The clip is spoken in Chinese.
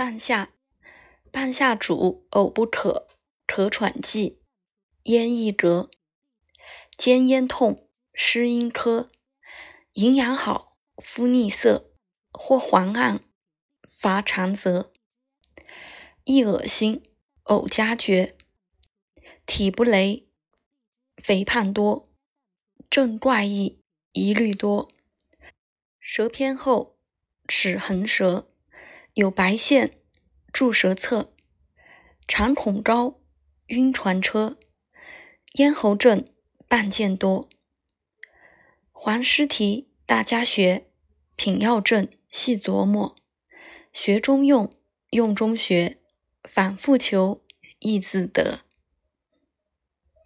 半夏，半夏主呕不可，咳喘气，咽易折，兼咽痛，湿阴科，营养好，肤腻色，或黄暗，乏长泽，易恶心，呕加绝，体不雷，肥胖多，症怪异，疑虑多，舌偏厚，齿横舌。有白线，注舌侧，常恐高，晕船车，咽喉症，半见多。黄师题大家学，品药证细琢磨，学中用，用中学，反复求，易自得。